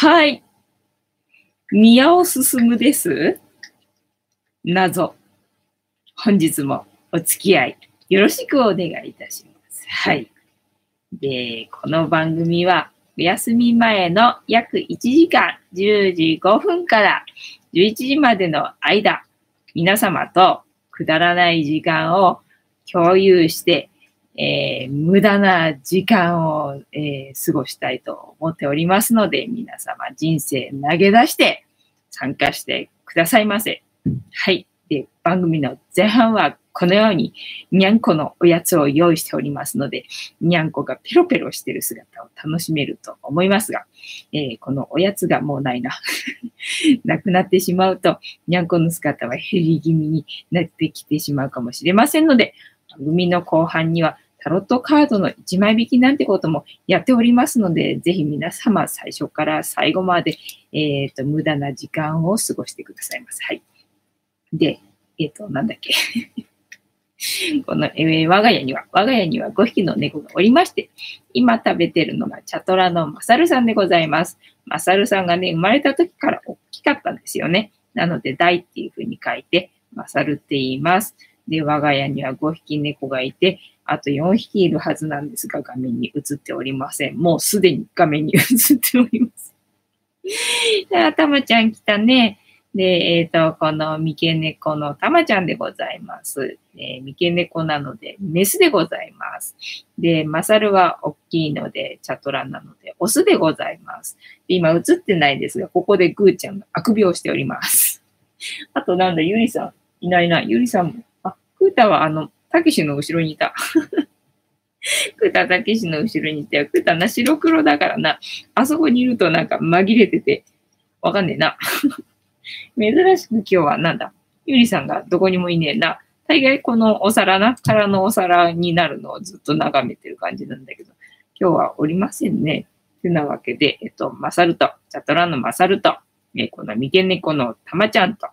はい。宮尾進です。謎。本日もお付き合いよろしくお願いいたします。はい。で、この番組はお休み前の約1時間10時5分から11時までの間、皆様とくだらない時間を共有して、えー、無駄な時間を、えー、過ごしたいと思っておりますので、皆様人生投げ出して参加してくださいませ。はい。で、番組の前半はこのようににゃんこのおやつを用意しておりますので、にゃんこがペロペロしてる姿を楽しめると思いますが、えー、このおやつがもうないな。なくなってしまうと、にゃんこの姿は減り気味になってきてしまうかもしれませんので、番組の後半にはロットカードの1枚引きなんてこともやっておりますので、ぜひ皆様最初から最後まで、えっ、ー、と、無駄な時間を過ごしてくださいます。はい。で、えっ、ー、と、なんだっけ。この、えー、我が家には、我が家には5匹の猫がおりまして、今食べてるのがチャトラのマサルさんでございます。マサルさんがね、生まれた時から大きかったんですよね。なので、大っていう風に書いて、マサルって言います。で、我が家には5匹猫がいて、あと4匹いるはずなんですが、画面に映っておりません。もうすでに画面に映っております。あ、たまちゃん来たね。で、えっ、ー、と、この三毛猫のたまちゃんでございます。えー、三毛猫なので、メスでございます。で、マサルは大きいので、チャトランなので、オスでございます。で今映ってないですが、ここでグーちゃんがあくびをしております。あとなんだ、ゆりさん、いないな。ゆりさんも、クータはあの、たけしの後ろにいた。クータたけしの後ろにいて、クータな、白黒だからな。あそこにいるとなんか紛れてて、わかんねえな。珍しく今日はなんだ？ゆりさんがどこにもいねえな。大概このお皿な、空のお皿になるのをずっと眺めてる感じなんだけど、今日はおりませんね。てなわけで、えっと、マサルと、チャトラのマサルと、えこの三毛猫のたまちゃんと、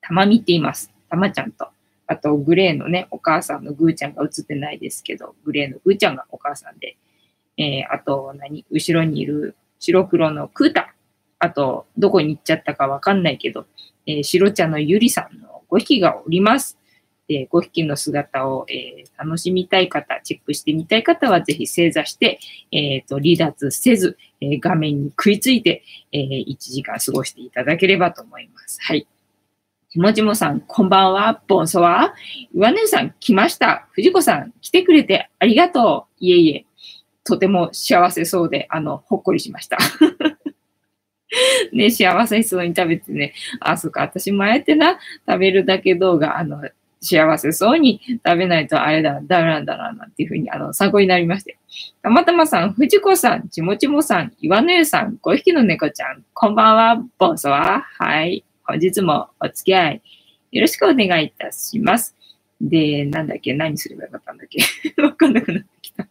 たまみって言います。たまちゃんと、あと、グレーのね、お母さんのグーちゃんが映ってないですけど、グレーのグーちゃんがお母さんで、えー、あと、何？後ろにいる白黒のクータ。あと、どこに行っちゃったかわかんないけど、えー、白茶のゆりさんの5匹がおります。で、5匹の姿を、えー、楽しみたい方、チェックしてみたい方は、ぜひ正座して、えっ、ー、と、離脱せず、えー、画面に食いついて、えー、1時間過ごしていただければと思います。はい。ちもちもさん、こんばんは。ボンソワ。岩根さん、来ました。藤子さん、来てくれてありがとう。いえいえ、とても幸せそうで、あの、ほっこりしました。ね、幸せそうに食べてね、あ、そっか、私もあえてな、食べるだけ動画、あの、幸せそうに食べないとあれだ、ダメなんだな、なんていうふうに、あの、参考になりまして。たまたまさん、藤子さん、ちもちもさん、岩根さん、5匹の猫ちゃん、こんばんは、ボンソワ。はい。本日もお付き合いよろしくお願いいたします。で、なんだっけ何すればよかったんだっけ？わかんなくなってきた。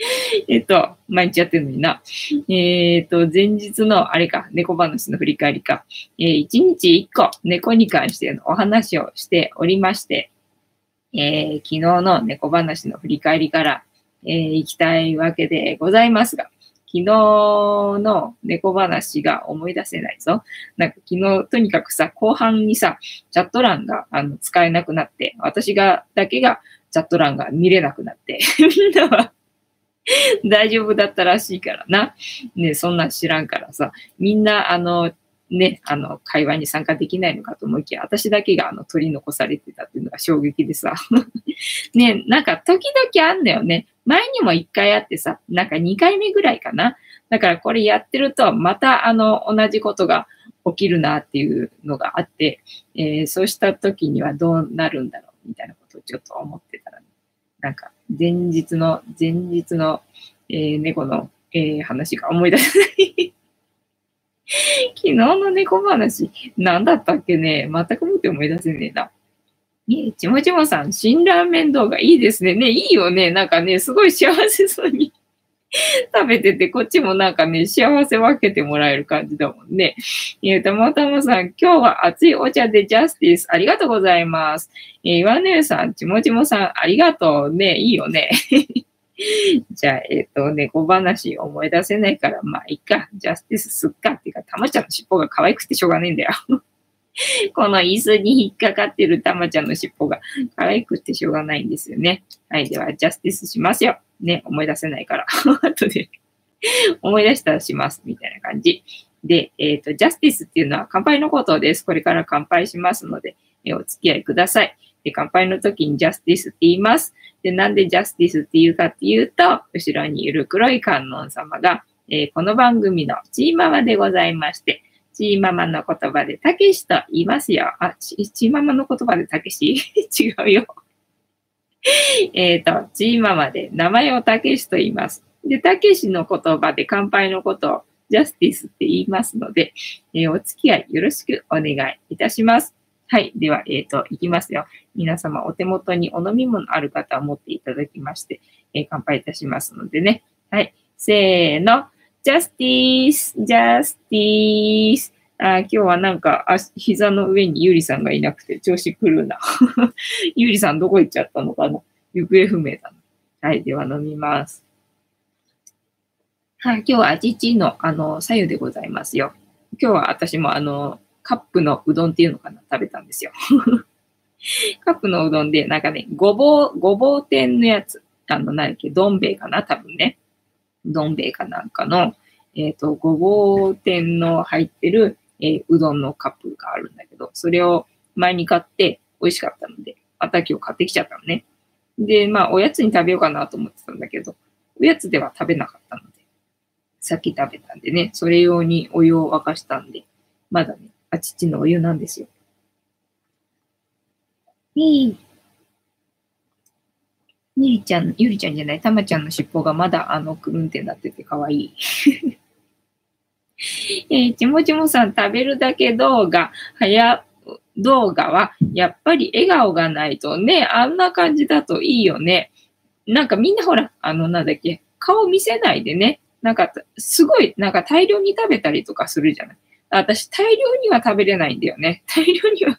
えっと、毎日やってるのにな。えっ、と、前日の、あれか、猫話の振り返りか。えー、1日1個、猫に関してのお話をしておりまして、えー、昨日の猫話の振り返りから、えー、行きたいわけでございますが、昨日の猫話が思い出せないぞ。なんか昨日とにかくさ、後半にさ、チャット欄があの使えなくなって、私が、だけがチャット欄が見れなくなって、みんなは 大丈夫だったらしいからな。ね、そんな知らんからさ、みんなあの、ね、あの、会話に参加できないのかと思いきや、私だけがあの、取り残されてたっていうのが衝撃でさ。ね、なんか時々あんだよね。前にも一回あってさ、なんか二回目ぐらいかな。だからこれやってると、またあの、同じことが起きるなっていうのがあって、えー、そうした時にはどうなるんだろうみたいなことをちょっと思ってたら、ね、なんか前日の、前日の、えー、猫の、えー、話が思い出せない 昨日の猫話、何だったっけね？全くもって思い出せねえな。え、ちもちもさん、辛ラーメン動画いいですね。ね、いいよね。なんかね、すごい幸せそうに 食べてて、こっちもなんかね、幸せ分けてもらえる感じだもんね。えー、たまたまさん、今日は熱いお茶でジャスティス、ありがとうございます。えー、岩根さん、ちもちもさん、ありがとうね。いいよね。じゃあ、えっ、と、猫話思い出せないから、まあ、いいか。ジャスティスすっか。っていうか、たまちゃんの尻尾が可愛くてしょうがねえんだよ。この椅子に引っかかってるたまちゃんの尻尾が可愛くてしょうがないんですよね。はい。では、ジャスティスしますよ。ね、思い出せないから。後で思い出したらします。みたいな感じ。で、えっ、ー、と、ジャスティスっていうのは乾杯のことです。これから乾杯しますので、えお付き合いください。で、乾杯の時にジャスティスって言います。で、なんでジャスティスって言うかっていうと、後ろにいる黒い観音様が、えー、この番組のチーママでございまして、チーママの言葉でたけしと言いますよ。あ、チーママの言葉でたけし？違うよ。えっと、チーママで名前をたけしと言います。で、たけしの言葉で乾杯のことをジャスティスって言いますので、えー、お付き合いよろしくお願いいたします。はい。では、えっ、ー、と、いきますよ。皆様、お手元にお飲み物ある方は持っていただきまして、えー、乾杯いたしますのでね。はい。せーの。ジャスティースジャスティースあ今日はなんか、あ膝の上にゆりさんがいなくて調子狂うな。ゆりさんどこ行っちゃったのかな行方不明だな。はい。では飲みます。はい。今日はあちちの、あの、左右でございますよ。今日は私もあの、カップのうどんっていうのかな食べたんですよ。カップのうどんで、なんかね、ごぼう、ごぼう天のやつ、あの、何だっけ、どん兵衛かな多分ね。どん兵衛かなんかの、えっ、ー、と、ごぼう天の入ってる、えー、うどんのカップがあるんだけど、それを前に買って美味しかったので、また今日買ってきちゃったのね。で、まあ、おやつに食べようかなと思ってたんだけど、おやつでは食べなかったので、さっき食べたんでね、それ用にお湯を沸かしたんで、まだね、父のお湯なんですよ。いい。ゆりちゃん、ゆりちゃんじゃない、たまちゃんの尻尾がまだあの、くるんってなっててかわいい。えー、ちもちもさん、食べるだけ動画、はや、動画は、やっぱり笑顔がないとね、あんな感じだといいよね。なんかみんなほら、あの、なんだっけ、顔見せないでね、なんか、すごい、なんか大量に食べたりとかするじゃない。私、大量には食べれないんだよね。大量には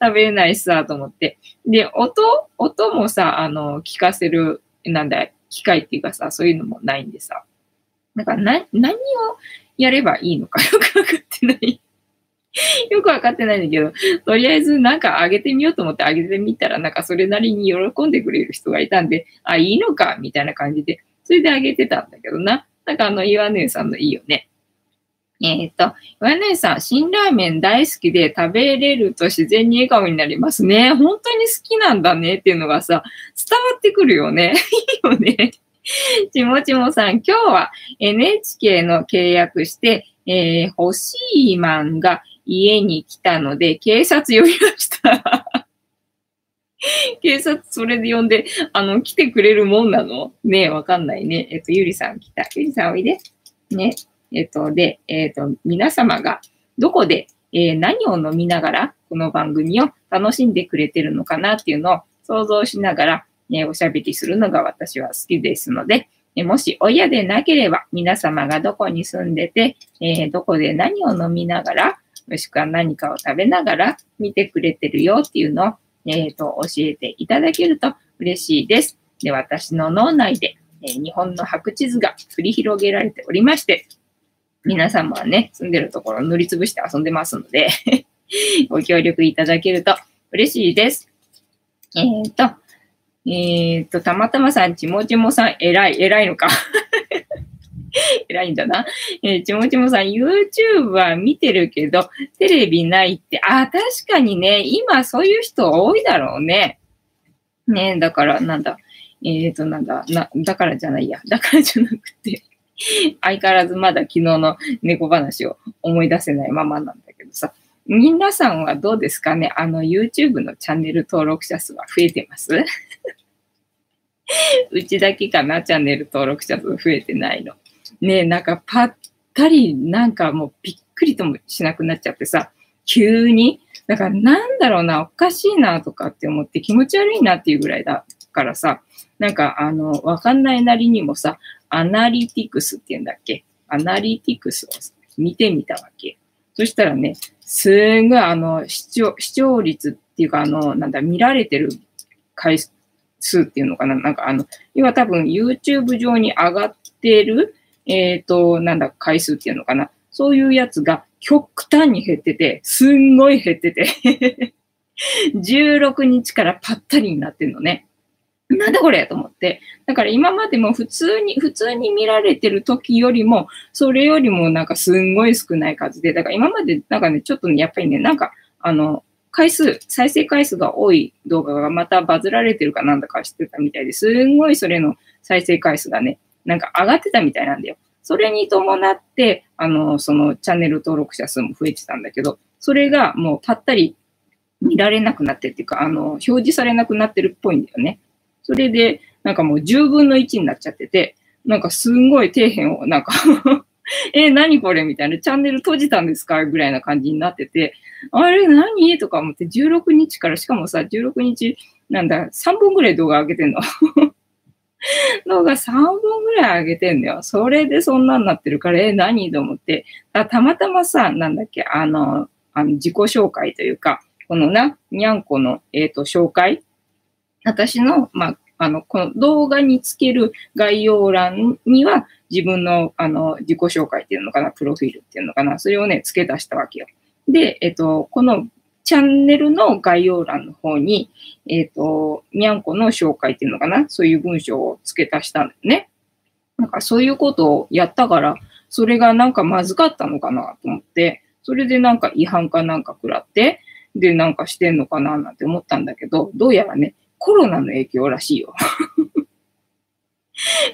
食べれないしさ、と思って。で、音音もさ、あの、聞かせる、なんだ、機械っていうかさ、そういうのもないんでさ。だか、な、何をやればいいのか よくわかってない よくわかってないんだけど、とりあえずなんかあげてみようと思ってあげてみたら、なんかそれなりに喜んでくれる人がいたんで、あ、いいのか、みたいな感じで、それであげてたんだけどな。なんかあの、岩根さんのいいよね。えっ、ー、と、岩根さん、辛ラーメン大好きで食べれると自然に笑顔になりますね。本当に好きなんだねっていうのがさ、伝わってくるよね。いいよね。ちもちもさん、今日は NHK の契約して、えー、欲しいマンが家に来たので、警察呼びました。警察それで呼んで、あの、来てくれるもんなの？ねえ、わかんないね。えっと、ゆりさん来た。ゆりさんおいで。ね。えっと、で、えっと、皆様がどこで、えー、何を飲みながら、この番組を楽しんでくれてるのかなっていうのを想像しながら、え、おしゃべりするのが私は好きですので、えもし親でなければ、皆様がどこに住んでて、え、どこで何を飲みながら、もしくは何かを食べながら見てくれてるよっていうのを、えっ、と、教えていただけると嬉しいです。で、私の脳内で、え日本の白地図が繰り広げられておりまして、皆様はね、住んでるところ塗りつぶして遊んでますので ご協力いただけると嬉しいです。えっ、ー、と、えっ、ー、と、たまたまさん、ちもちもさん、偉い、偉いのか 偉いんだな。えー、ちもちもさん、YouTube は見てるけど、テレビないって、あ、確かにね、今そういう人多いだろうね。ねだから、なんだ、えっ、ー、と、なんだ、な、だからじゃないや。だからじゃなくて 相変わらずまだ昨日の猫話を思い出せないままなんだけどさ、皆さんはどうですかね？あの YouTube のチャンネル登録者数は増えてます？うちだけかな？チャンネル登録者数増えてないの。ねえ、なんかぱったりなんかもうびっくりともしなくなっちゃってさ、急に、だからなんだろうな、おかしいなとかって思って気持ち悪いなっていうぐらいだからさ、なんかあの、わかんないなりにもさ、アナリティクスって言うんだっけ？アナリティクスを見てみたわけ。そしたらね、すんごいあの視聴、視聴率っていうかあの、なんだ、見られてる回数、っていうのかな？なんかあの、今多分 YouTube 上に上がってる、えっ、ー、と、なんだ、回数っていうのかな？そういうやつが極端に減ってて、すんごい減ってて 16日からぱったりになってんのね。なんだこれと思って。だから今までも普通に、普通に見られてる時よりも、それよりもなんかすんごい少ない数で、だから今までなんかね、ちょっとね、やっぱりね、なんか、あの、回数、再生回数が多い動画がまたバズられてるかなんだか知ってたみたいですんごいそれの再生回数がね、なんか上がってたみたいなんだよ。それに伴って、あの、そのチャンネル登録者数も増えてたんだけど、それがもうぱったり見られなくなってっていうか、あの、表示されなくなってるっぽいんだよね。それで、なんかもう10分の1になっちゃってて、なんかすんごい底辺を、なんか え、何これ？みたいな、チャンネル閉じたんですか？ぐらいな感じになってて、あれ何？とか思って、16日から、しかもさ、16日、なんだ、3本ぐらい動画上げてんの。動画3本ぐらい上げてんだよ。それでそんなんなってるから、え、何？と思って。たまたまさ、なんだっけ、あの、あの自己紹介というか、このな、にゃんこの、えっ、ー、と、紹介私の、まあ、あの、この動画につける概要欄には、自分の、あの、自己紹介っていうのかな、プロフィールっていうのかな、それをね、付け出したわけよ。で、えっと、このチャンネルの概要欄の方に、えっと、にゃんこの紹介っていうのかな、そういう文章を付け足したんだよね。なんかそういうことをやったから、それがなんかまずかったのかなと思って、それでなんか違反かなんか食らって、で、なんかしてんのかななんて思ったんだけど、どうやらね、コロナの影響らしいよ。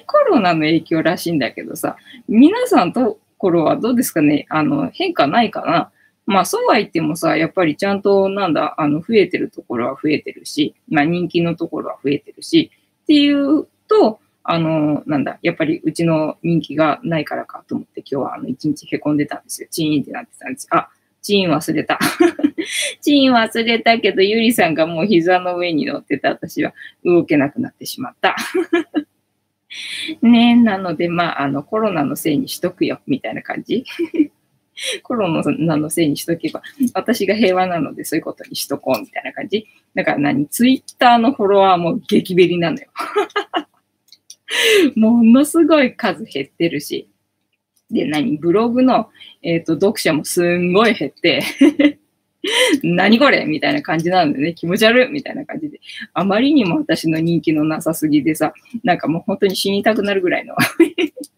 コロナの影響らしいんだけどさ、皆さんところはどうですかね？あの、変化ないかな？まあ、そうは言ってもさ、やっぱりちゃんと、なんだ、あの、増えてるところは増えてるし、まあ、人気のところは増えてるし、っていうと、あの、なんだ、やっぱりうちの人気がないからかと思って今日はあの、一日へこんでたんですよ。チーンってなってたんです。あ、チーン忘れた。チーン忘れたけど、ゆりさんがもう膝の上に乗ってた私は動けなくなってしまった。ねなので、まあ、あの、コロナのせいにしとくよ、みたいな感じ。コロナのせいにしとけば、私が平和なのでそういうことにしとこう、みたいな感じ。だから何？ツイッターのフォロワーも激ベリなのよ。ものすごい数減ってるし。で、何？ブログの、えっ、ー、と、読者もすんごい減って 何これ？みたいな感じなんでね、気持ち悪い？みたいな感じで。あまりにも私の人気のなさすぎでさ、なんかもう本当に死にたくなるぐらいの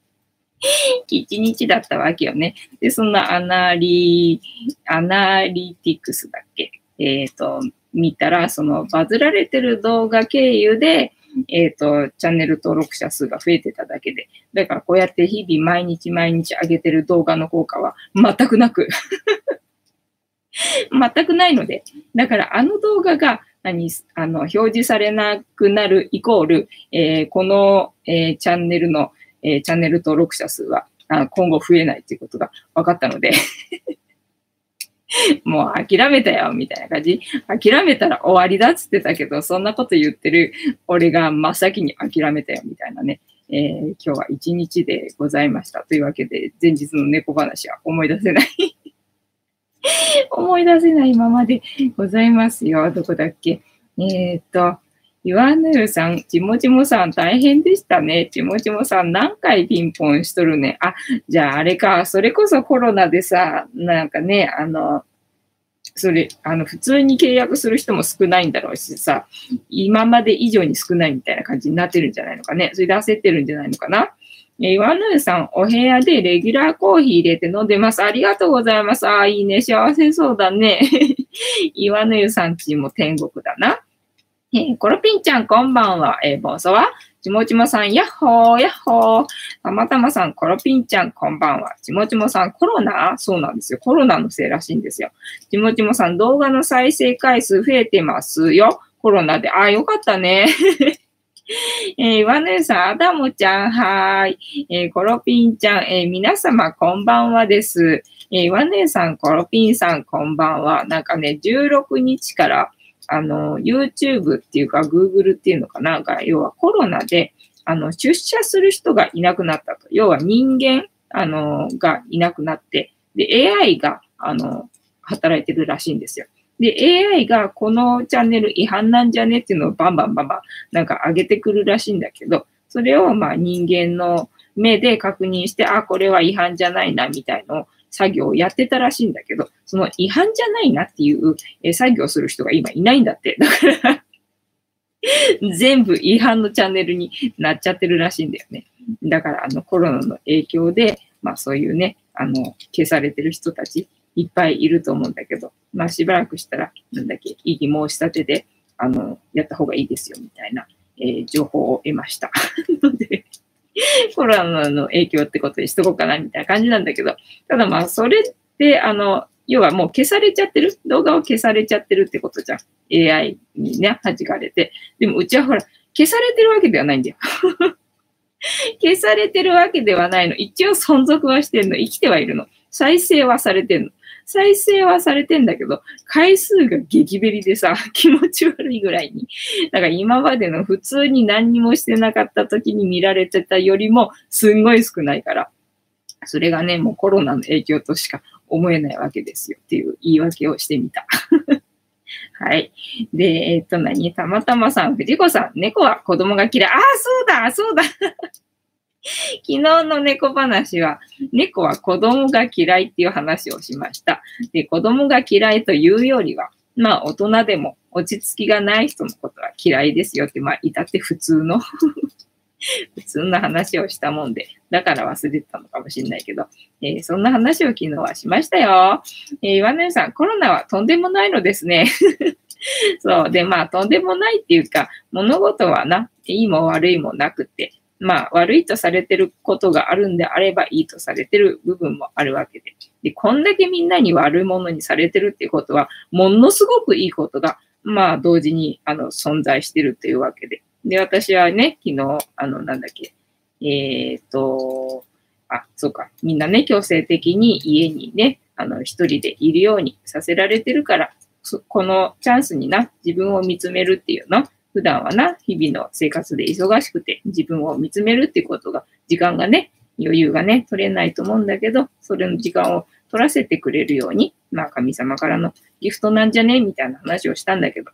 一日だったわけよね。で、そんなアナリ、アナリティクスだっけ？えっ、ー、と、見たら、そのバズられてる動画経由で、えっ、ー、と、チャンネル登録者数が増えてただけで。だからこうやって日々毎日毎日上げてる動画の効果は全くなく 全くないので。だからあの動画が何あの表示されなくなるイコール、えー、この、えー、チャンネルの、え、チャンネル登録者数はあ今後増えないっていうことが分かったので もう諦めたよ、みたいな感じ。諦めたら終わりだっつってたけど、そんなこと言ってる俺が真っ先に諦めたよ、みたいなね。えー、今日は一日でございました。というわけで、前日の猫話は思い出せない 思い出せないままでございますよ。どこだっけ？えー、っと、岩ヌーさん、ちもちもさん大変でしたね。ちもちもさん何回ピンポンしとるね。あ、じゃああれか、それこそコロナでさ、なんかね、あの、それ、あの、普通に契約する人も少ないんだろうしさ、今まで以上に少ないみたいな感じになってるんじゃないのかね。それで焦ってるんじゃないのかな。え岩ヌーさん、お部屋でレギュラーコーヒー入れて飲んでます。ありがとうございます。ああ、いいね。幸せそうだね。岩ヌーさんちも天国だな。えー、コロピンちゃん、こんばんは。えー、ボソはちもちもさん、やっほー、やっほー。たまたまさん、コロピンちゃん、こんばんは。ちもちもさん、コロナ？そうなんですよ。コロナのせいらしいんですよ。ちもちもさん、動画の再生回数増えてますよ。コロナで。あ、よかったね。えー、ワネさん、アダムちゃん、はーい。えー、コロピンちゃん、えー、皆様、こんばんはです。えー、ワネさん、コロピンさん、こんばんは。なんかね、16日から、あの、YouTube っていうか、Google っていうのかな、が、要はコロナで、あの、出社する人がいなくなったと。要は人間、あの、がいなくなって、で、AI が、あの、働いてるらしいんですよ。で、AI がこのチャンネル違反なんじゃね？っていうのをバンバンバンバンなんか上げてくるらしいんだけど、それをまあ人間の目で確認して、あ、これは違反じゃないなみたいのを作業をやってたらしいんだけど、その違反じゃないなっていうえ作業する人が今いないんだって。だから 全部違反のチャンネルになっちゃってるらしいんだよね。だからあのコロナの影響で、まあそういうね、あの、消されてる人たちいっぱいいると思うんだけど、まあしばらくしたら、なんだっけ、異議申し立てで、あの、やった方がいいですよ、みたいな、えー、情報を得ました。ので、コロナの影響ってことにしとこうかな、みたいな感じなんだけど、ただまあ、それって、あの、要はもう消されちゃってる？動画を消されちゃってるってことじゃん。AI にね、弾かれて。でもうちはほら、消されてるわけではないんだよ。消されてるわけではないの。一応存続はしてんの。生きてはいるの。再生はされてんの。再生はされてんだけど、回数が激ベリでさ、気持ち悪いぐらいに。だから今までの普通に何にもしてなかった時に見られてたよりも、すんごい少ないから。それがね、もうコロナの影響としか思えないわけですよっていう言い訳をしてみた。はい。で、えっ、と、何？たまたまさん、藤子さん、猫は子供が嫌い。ああ、そうだ、そうだ。昨日の猫話は、猫は子供が嫌いっていう話をしました。で、子供が嫌いというよりは、まあ、大人でも落ち着きがない人のことは嫌いですよって、まあ、いたって普通の 普通の話をしたもんで、だから忘れてたのかもしれないけど、えー、そんな話を昨日はしましたよ。えー、岩根さん、コロナはとんでもないのですね。そう。で、まあ、とんでもないっていうか、物事はな、いいも悪いもなくて、まあ、悪いとされてることがあるんであれば、いいとされてる部分もあるわけで。で、こんだけみんなに悪いものにされてるっていうことは、ものすごくいいことが、まあ、同時に、あの、存在してるというわけで。で、私はね、昨日、あの、なんだっけ、えっ、と、あ、そうか、みんなね、強制的に家にね、あの、一人でいるようにさせられてるから、このチャンスにな、自分を見つめるっていうの、普段はな、日々の生活で忙しくて自分を見つめるっていうことが、時間がね、余裕がね、取れないと思うんだけど、それの時間を取らせてくれるように、まあ神様からのギフトなんじゃねみたいな話をしたんだけど、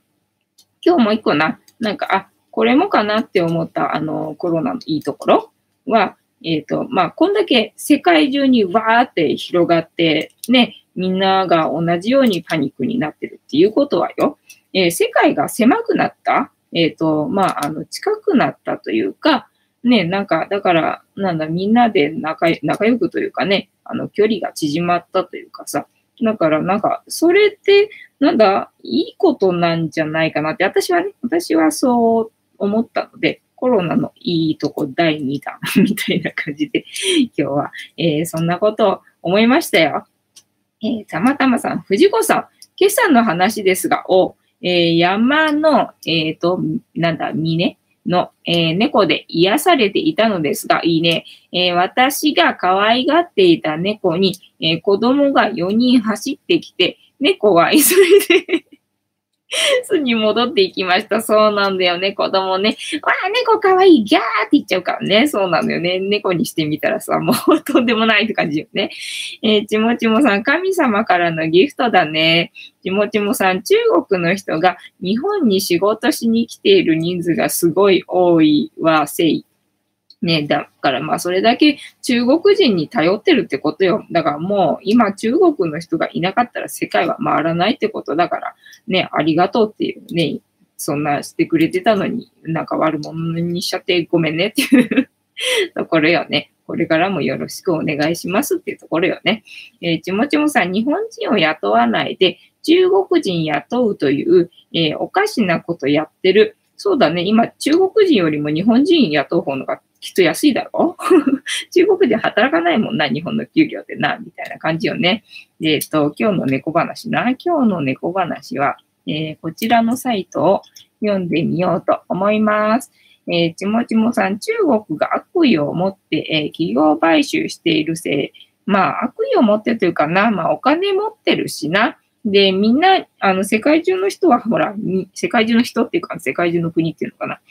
今日もう一個な、なんか、あ、これもかなって思った、あの、コロナのいいところは、えっ、ー、と、まあ、こんだけ世界中にわーって広がって、ね、みんなが同じようにパニックになってるっていうことはよ、えー、世界が狭くなったえっ、ー、と、まあ、あの、近くなったというか、ね、なんか、だから、なんだ、みんなで仲仲良くというかね、あの、距離が縮まったというかさ、だから、なんか、それって、なんだ、いいことなんじゃないかなって、私はね、私はそう思ったので、コロナのいいとこ第2弾 みたいな感じで、今日は、えー、そんなことを思いましたよ。えー、たまたまさん、藤子さん、今朝の話ですが、お、えー、山の、えっ、ー、と、なんだ、峰の、えー、猫で癒されていたのですが、いいね。えー、私が可愛がっていた猫に、えー、子供が4人走ってきて、猫は急いで巣に戻っていきました。そうなんだよね。子供ね。わあ、猫かわいい。ギャーって言っちゃうからね。そうなんだよね。猫にしてみたらさ、もう とんでもないって感じよね。えー、ちもちもさん、神様からのギフトだね。ちもちもさん、中国の人が日本に仕事しに来ている人数がすごい多いは、せい。ね、だからまあそれだけ中国人に頼ってるってことよ。だからもう今中国の人がいなかったら世界は回らないってことだからね、ありがとうっていうね、そんなしてくれてたのになんか悪者にしちゃってごめんねっていうところよね。これからもよろしくお願いしますっていうところよね。えー、ちもちもさん、日本人を雇わないで中国人雇うという、えー、おかしなことやってる。そうだね。今、中国人よりも日本人雇う方のがきっと安いだろ？中国で働かないもんな、日本の給料でな、みたいな感じよね。で、えっと、今日の猫話な。今日の猫話は、えー、こちらのサイトを読んでみようと思います。えー、ちもちもさん、中国が悪意を持って、えー、企業買収しているせい。まあ、悪意を持ってというかな、まあ、お金持ってるしな。で、みんな、あの、世界中の人は、ほら、世界中の人っていうか、世界中の国っていうのかな。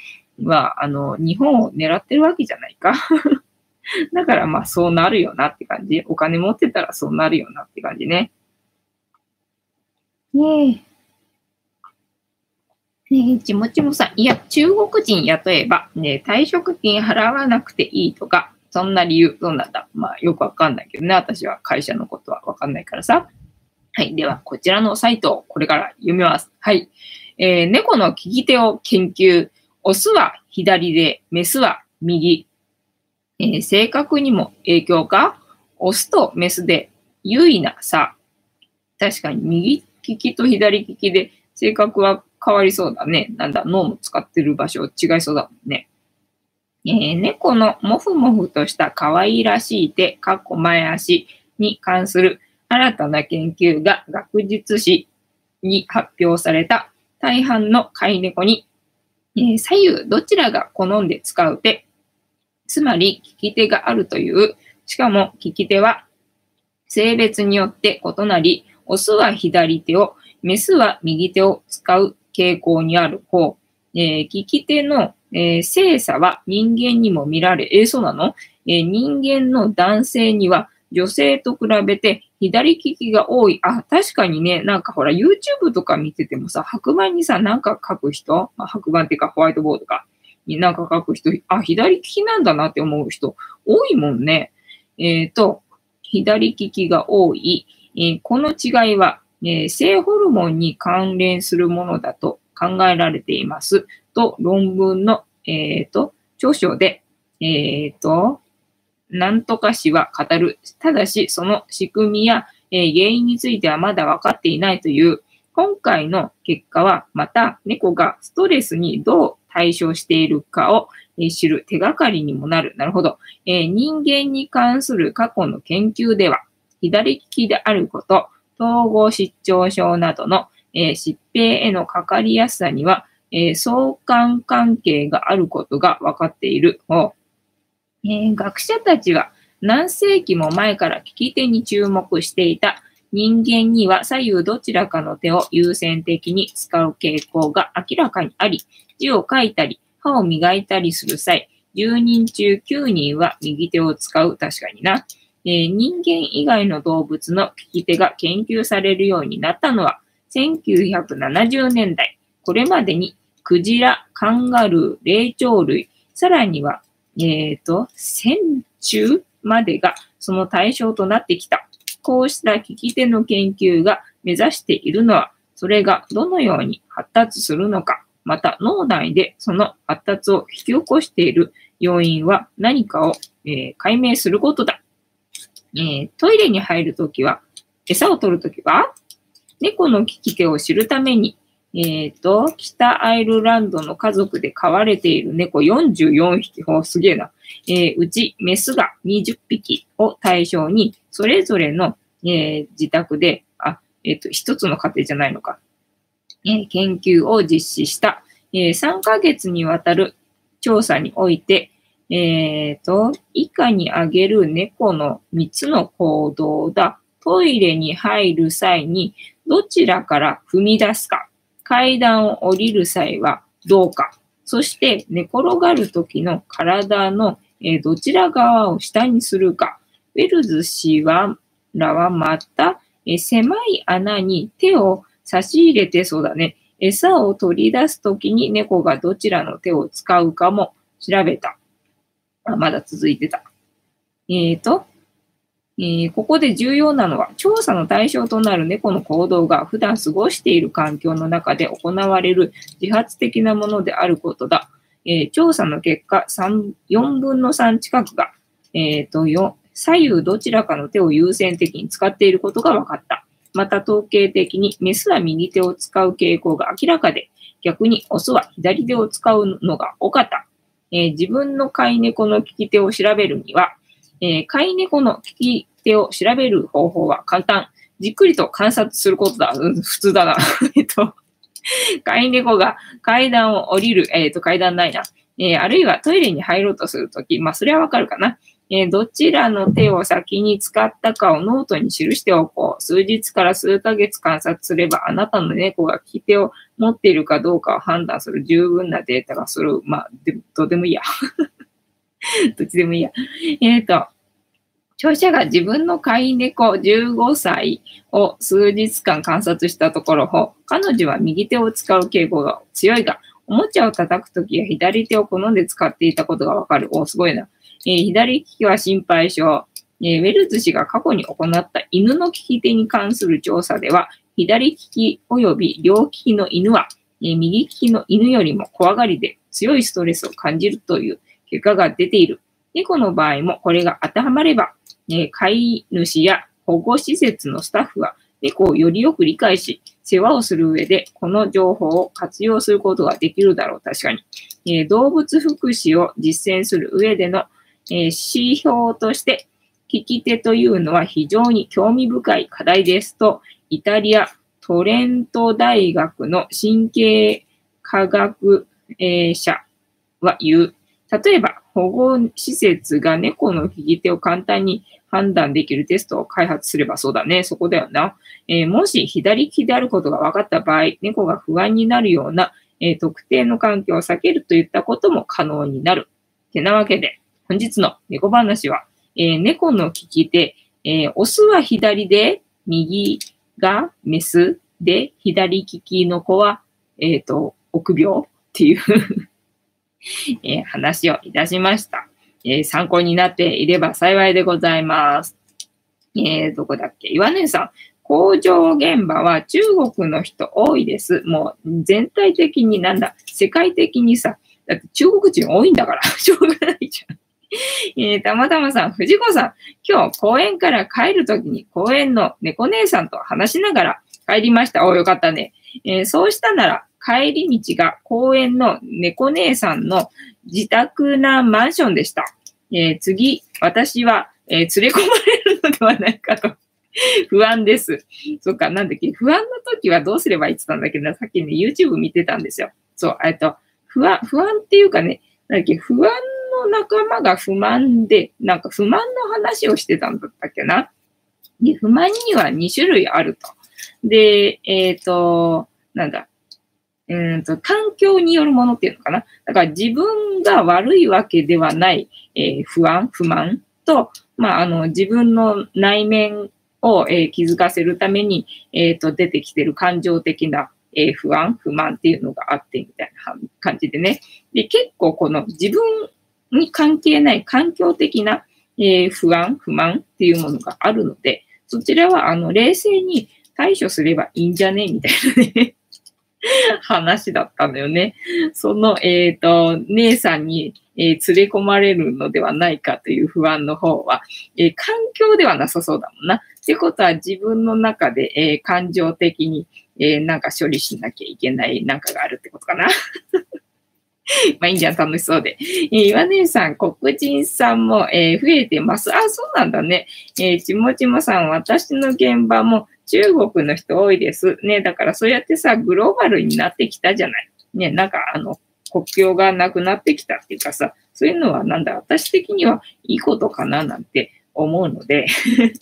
は、あの、日本を狙ってるわけじゃないか。だからまあそうなるよなって感じ。お金持ってたらそうなるよなって感じね。ねえねえちもちもさん、いや、中国人雇えば、ね、退職金払わなくていいとか、そんな理由どうなんだまあ、よくわかんないけどね。私は会社のことはわかんないからさ。はい。では、こちらのサイトをこれから読みます。はい。えー、猫の利き手を研究。オスは左で、メスは右。えー、性格にも影響か？オスとメスで優位な差。確かに右利きと左利きで性格は変わりそうだね。なんだ、脳も使ってる場所違いそうだもんね。えー、猫のもふもふとした可愛らしい手、かっこ前足に関する新たな研究が学術誌に発表された大半の飼い猫に、えー、左右どちらが好んで使う手、つまり利き手があるという、しかも利き手は性別によって異なり、オスは左手を、メスは右手を使う傾向にある方、えー、利き手の、えー、精査は人間にも見られ、えー、そうなの、えー、人間の男性には女性と比べて左利きが多い。あ、確かにね、なんかほら YouTube とか見ててもさ、白板にさ、なんか書く人、まあ、白板っていうかホワイトボードかになんか書く人、あ、左利きなんだなって思う人多いもんね。えっ、ー、と、左利きが多い。えー、この違いはえー、性ホルモンに関連するものだと考えられています。と、論文の、えっ、ー、と、著書で、えっ、と、なんとか氏は語る。ただし、その仕組みや、えー、原因についてはまだ分かっていないという、今回の結果は、また猫がストレスにどう対処しているかを、え知る手がかりにもなる。なるほど、え人間に関する過去の研究では、左利きであること、統合失調症などの、えー、疾病へのかかりやすさには、え、相関関係があることが分かっている、えー、学者たちは何世紀も前から聞き手に注目していた人間には左右どちらかの手を優先的に使う傾向が明らかにあり、字を書いたり、歯を磨いたりする際、10人中9人は右手を使う。確かにな。えー、人間以外の動物の利き手が研究されるようになったのは1970年代。これまでにクジラ、カンガルー、霊長類、さらには、えっ、ー、と、線虫までがその対象となってきた。こうした利き手の研究が目指しているのは、それがどのように発達するのか、また脳内でその発達を引き起こしている要因は何かを、えー、解明することだ。えー、トイレに入るときは、餌を取るときは、猫の利き手を知るために、えっ、ー、と、北アイルランドの家族で飼われている猫44匹、ほすげえな。えー、うちメスが20匹を対象に、それぞれの、えー、自宅で、あ、えっ、と、一つの家庭じゃないのか、え研究を実施した、え3ヶ月にわたる調査において、えっ、と、以下に挙げる猫の3つの行動だ。トイレに入る際にどちらから踏み出すか。階段を降りる際はどうか。そして寝転がる時の体の、どちら側を下にするか。ウェルズ氏はらはまた、狭い穴に手を差し入れてそうだね。餌を取り出すときに猫がどちらの手を使うかも調べた。あまだ続いてた。えっ、ー、と、えー、ここで重要なのは、調査の対象となる猫の行動が普段過ごしている環境の中で行われる自発的なものであることだ。えー、調査の結果、4分の3近くが、えっ、と、左右どちらかの手を優先的に使っていることが分かった。また統計的にメスは右手を使う傾向が明らかで、逆にオスは左手を使うのが多かった。えー、自分の飼い猫の利き手を調べるには、えー、飼い猫の利き手を調べる方法は簡単。じっくりと観察することだ。うん、普通だな。えっと、飼い猫が階段を降りる、えっ、ー、と、階段ないな。えー、あるいはトイレに入ろうとするとき、まあ、それはわかるかな。えー、どちらの手を先に使ったかをノートに記しておこう。数日から数ヶ月観察すれば、あなたの猫が利き手を持っているかどうかを判断する十分なデータがする。まあ、でどうでもいいや。どっちでもいいや。えっ、ー、と、聴者が自分の飼い猫15歳を数日間観察したところ、彼女は右手を使う傾向が強いが、おもちゃを叩くときは左手を好んで使っていたことがわかる。お、すごいな。えー、左利きは心配性。えー、ウェルズ氏が過去に行った犬の利き手に関する調査では、左利き及び両利きの犬は、えー、右利きの犬よりも怖がりで強いストレスを感じるという結果が出ている。猫の場合もこれが当てはまれば、え飼い主や保護施設のスタッフは猫をよりよく理解し、世話をする上で、この情報を活用することができるだろう、確かに。えー、動物福祉を実践する上での、えー、指標として、聞き手というのは非常に興味深い課題ですと、イタリアトレント大学の神経科学、えー、者は言う。例えば、保護施設が猫の利き手を簡単に判断できるテストを開発すればそうだね。そこだよな。えー、もし左利きであることが分かった場合、猫が不安になるような、えー、特定の環境を避けるといったことも可能になる。てなわけで、本日の猫話は、えー、猫の利き手、えー、オスは左で、右がメスで、左利きの子は、えっ、と、臆病っていう えー、話をいたしました。えー、参考になっていれば幸いでございます。えー、どこだっけ？岩根さん。工場現場は中国の人多いです。もう全体的になんだ、世界的にさ、だって中国人多いんだから、しょうがないじゃん。えー、たまたまさん、藤子さん、今日公園から帰るときに公園の猫姉さんと話しながら帰りました。およかったね。えー、そうしたなら、帰り道が公園の猫姉さんの自宅なマンションでした。えー、次、私は、えー、連れ込まれるのではないかと 不安です。そっか、なんだっけ、不安の時はどうすればいいって言ったんだけど、さっきね、YouTube 見てたんですよ。そう、えっと、不安、不安っていうかね、なんだっけ、不安の仲間が不満で、なんか不満の話をしてたんだったっけな。で、不満には2種類あると。で、えっ、ー、と、なんだ、うんと、環境によるものっていうのかな。だから自分が悪いわけではない、えー、不安、不満と、まあ、あの、自分の内面を、えー、気づかせるために、えっ、ー、と、出てきてる感情的な、えー、不安、不満っていうのがあって、みたいな感じでね。で、結構この自分に関係ない環境的な、えー、不安、不満っていうものがあるので、そちらは、あの、冷静に対処すればいいんじゃね？みたいなね 話だったんだよね。その、えっ、ー、と、姉さんに、えー、連れ込まれるのではないかという不安の方は、えー、環境ではなさそうだもんな。ってことは自分の中で、え感情的に、えなんか処理しなきゃいけないなんかがあるってことかな。まあいいんじゃん、楽しそうで。えー、岩根さん、黒人さんも、えー、増えてます。あ、そうなんだね。えー、ちもちもさん、私の現場も中国の人多いです。ね、だからそうやってさ、グローバルになってきたじゃない。ね、なんかあの、国境がなくなってきたっていうかさ、そういうのはなんだ、私的にはいいことかななんて思うので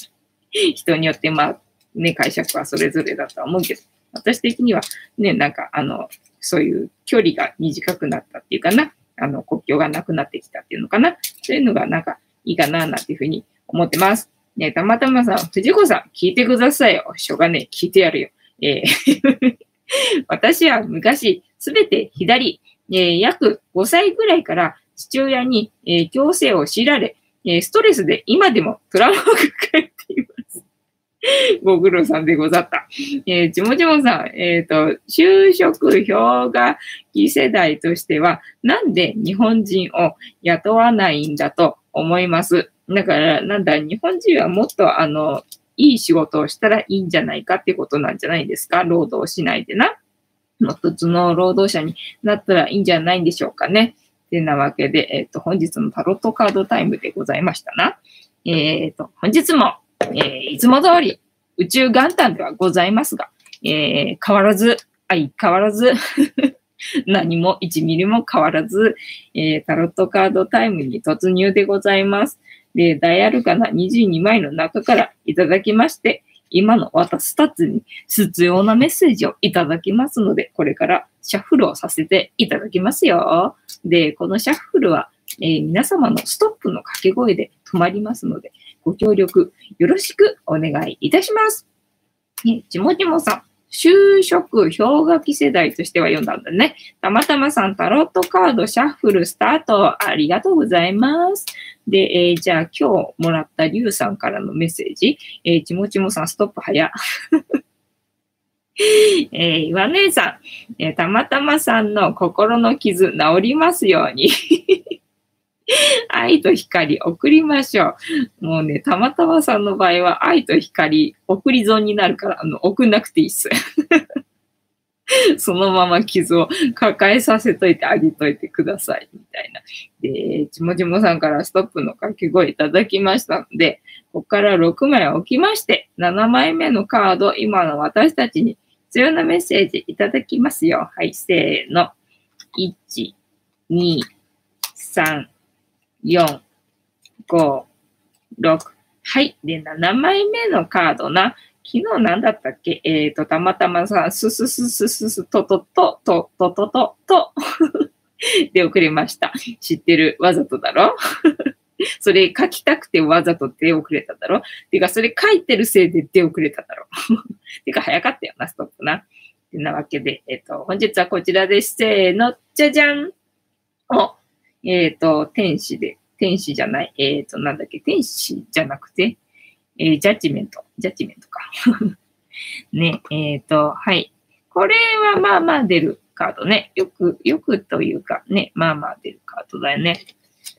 人によってまあ、ね、解釈はそれぞれだとは思うけど、私的にはね、なんかあの、そういう距離が短くなったっていうかな、あの、国境がなくなってきたっていうのかな、そういうのがなんかいいかな、なんていうふうに思ってます。ねたまたまさん、藤子さん、聞いてくださいよ。しょうがねえ、聞いてやるよ。えー 私は昔、すべて左、えー、約5歳ぐらいから父親に、えー、強制を強いられ、えー、ストレスで今でもトラウマを抱えています。ご苦労さんでござった。えー、ちもちもさん、えっ、ー、と、就職氷河期世代としては、なんで日本人を雇わないんだと思います？だから、なんだ、日本人はもっと、あの、いい仕事をしたらいいんじゃないかってことなんじゃないですか？労働しないでな。もっと頭脳労働者になったらいいんじゃないんでしょうかね。てなわけで、えっ、ー、と、本日のタロットカードタイムでございましたな。えっ、ー、と、本日も、えー、いつも通り宇宙元旦ではございますが、えー、変わらず、相変わらず 何も1ミリも変わらず、え、タロットカードタイムに突入でございます。で、ダイアルカナ22枚の中からいただきまして、今の私たちに必要なメッセージをいただきますので、これからシャッフルをさせていただきますよ。で、このシャッフルは、えー、皆様のストップの掛け声で止まりますので、ご協力よろしくお願いいたします。ちもちもさん。就職、氷河期世代としては読んだんだね。たまたまさん、タロットカード、シャッフル、スタート、ありがとうございます。で、えー、じゃあ今日もらったリュウさんからのメッセージ。えー、ちもちもさん、ストップ早。えー、岩姉さん、えー、たまたまさんの心の傷治りますように 愛と光送りましょう。もうね、たまたまさんの場合は愛と光送り損になるから、あの、送んなくていいっす。そのまま傷を抱えさせといてあげといてください、みたいな。で、ちもちもさんからストップの掛け声いただきましたので、ここから6枚置きまして、7枚目のカード、今の私たちに必要なメッセージいただきますよ。はい、せーの。1、2、3、4、5、6。はい。で、7枚目のカードな。昨日何だったっけ？えっ、ー、と、たまたまさ、すすすすすす、ととと、と、ととと、と、で送りました。知ってる？わざとだろ？それ書きたくてわざとで遅れただろ？てか、それ書いてるせいでで遅れただろ？てか、早かったよな、ストップな。てなわけで、えっ、ー、と、本日はこちらです。せーの、じゃじゃんおえっ、ー、と、天使で、天使じゃない、えっ、ー、と、なんだっけ、天使じゃなくて、えー、ジャッジメント、ジャッジメントか。ね、えっ、と、はい。これはまあまあ出るカードね。よく、よくというかね、まあまあ出るカードだよね。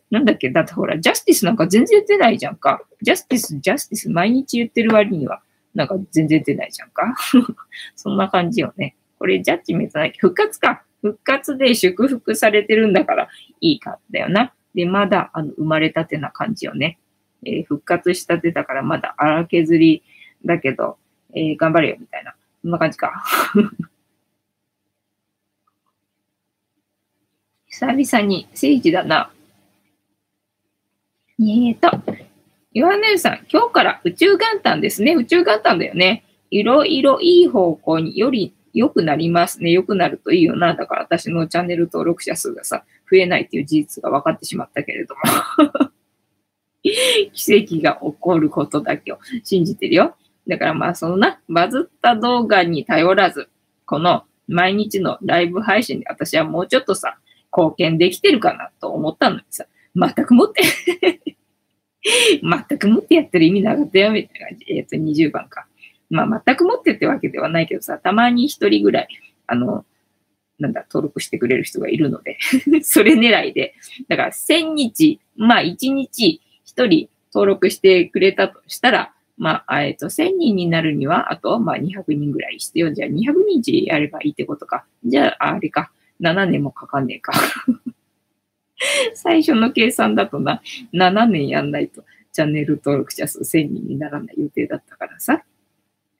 なんだっけだってほら、ジャスティスなんか全然出ないじゃんか。ジャスティス、ジャスティス毎日言ってる割には、なんか全然出ないじゃんか。そんな感じよね。これジャッジメントだけ復活か。復活で祝福されてるんだから、いいカードだよな。で、まだ、あの、生まれたてな感じよね。えー、復活したてだからまだ荒削りだけど、えー、頑張れよ、みたいな。そんな感じか。久々に聖地だな。えーと、岩根さん、今日から宇宙元旦ですね。宇宙元旦だよね。いろいろいい方向により良くなりますね。良くなるといいよな。だから私のチャンネル登録者数がさ、増えないっていう事実が分かってしまったけれども。奇跡が起こることだけを信じてるよ。だからまあそのな、バズった動画に頼らず、この毎日のライブ配信で私はもうちょっとさ、貢献できてるかなと思ったのにさ、全くもって 全くもってやってる意味なかったよ、みたいな感じ。えっ、ー、と、20番か。まあ、全く持ってってわけではないけどさ、たまに一人ぐらい、あの、なんだ、登録してくれる人がいるので それ狙いで。だから、1000日、まあ、1日1人登録してくれたとしたら、まあ、えっ、と、1000人になるには、あと、まあ、200人ぐらい必要。じゃあ、200日やればいいってことか。じゃあ、あれか。7年もかかんねえか 最初の計算だとな、7年やんないと、チャンネル登録者数1000人にならない予定だったからさ。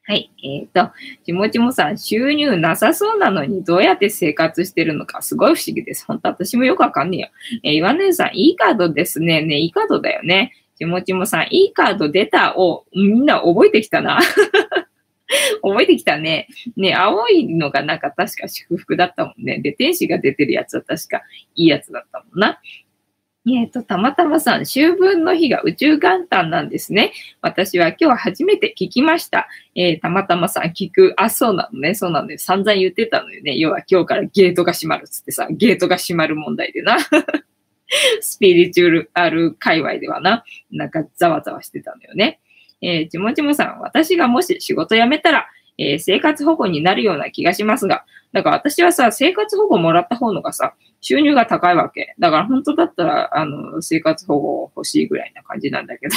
はい。えっ、ー、と、ちもちもさん、収入なさそうなのにどうやって生活してるのか、すごい不思議です。本当私もよくわかんねえよ。えー、岩根さん、いいカードですね。ね、いいカードだよね。ちもちもさん、いいカード出たを、みんな覚えてきたな。覚えてきたね。ね、青いのがなんか確か祝福だったもんね。で、天使が出てるやつは確かいいやつだったもんな。えっ、ー、と、たまたまさん、秋分の日が宇宙元旦なんですね。私は今日初めて聞きました。えー、たまたまさん聞く。あ、そうなのね。そうなのよ。散々言ってたのよね。要は今日からゲートが閉まるっつってさ、ゲートが閉まる問題でな。スピリチュアル界隈ではな、なんかざわざわしてたのよね。えー、ちもちもさん、私がもし仕事辞めたら、えー、生活保護になるような気がしますが、だから私はさ、生活保護もらった方のがさ、収入が高いわけ。だから本当だったら、あの、生活保護欲しいぐらいな感じなんだけど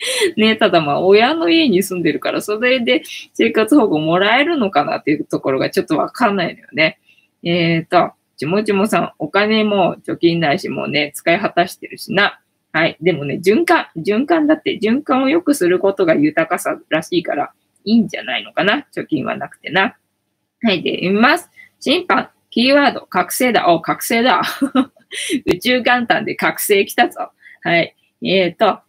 ねただまあ、親の家に住んでるから、それで生活保護もらえるのかなっていうところがちょっとわかんないのよね。えっ、ー、と、ちもちもさん、お金も貯金ないしもうね、使い果たしてるしな。はい。でもね、循環、循環だって、循環を良くすることが豊かさらしいから、いいんじゃないのかな？貯金はなくてな。はい。で、読みます。審判、キーワード、覚醒だ。お、覚醒だ。宇宙元旦で覚醒来たぞ。はい。えっ、ー、と、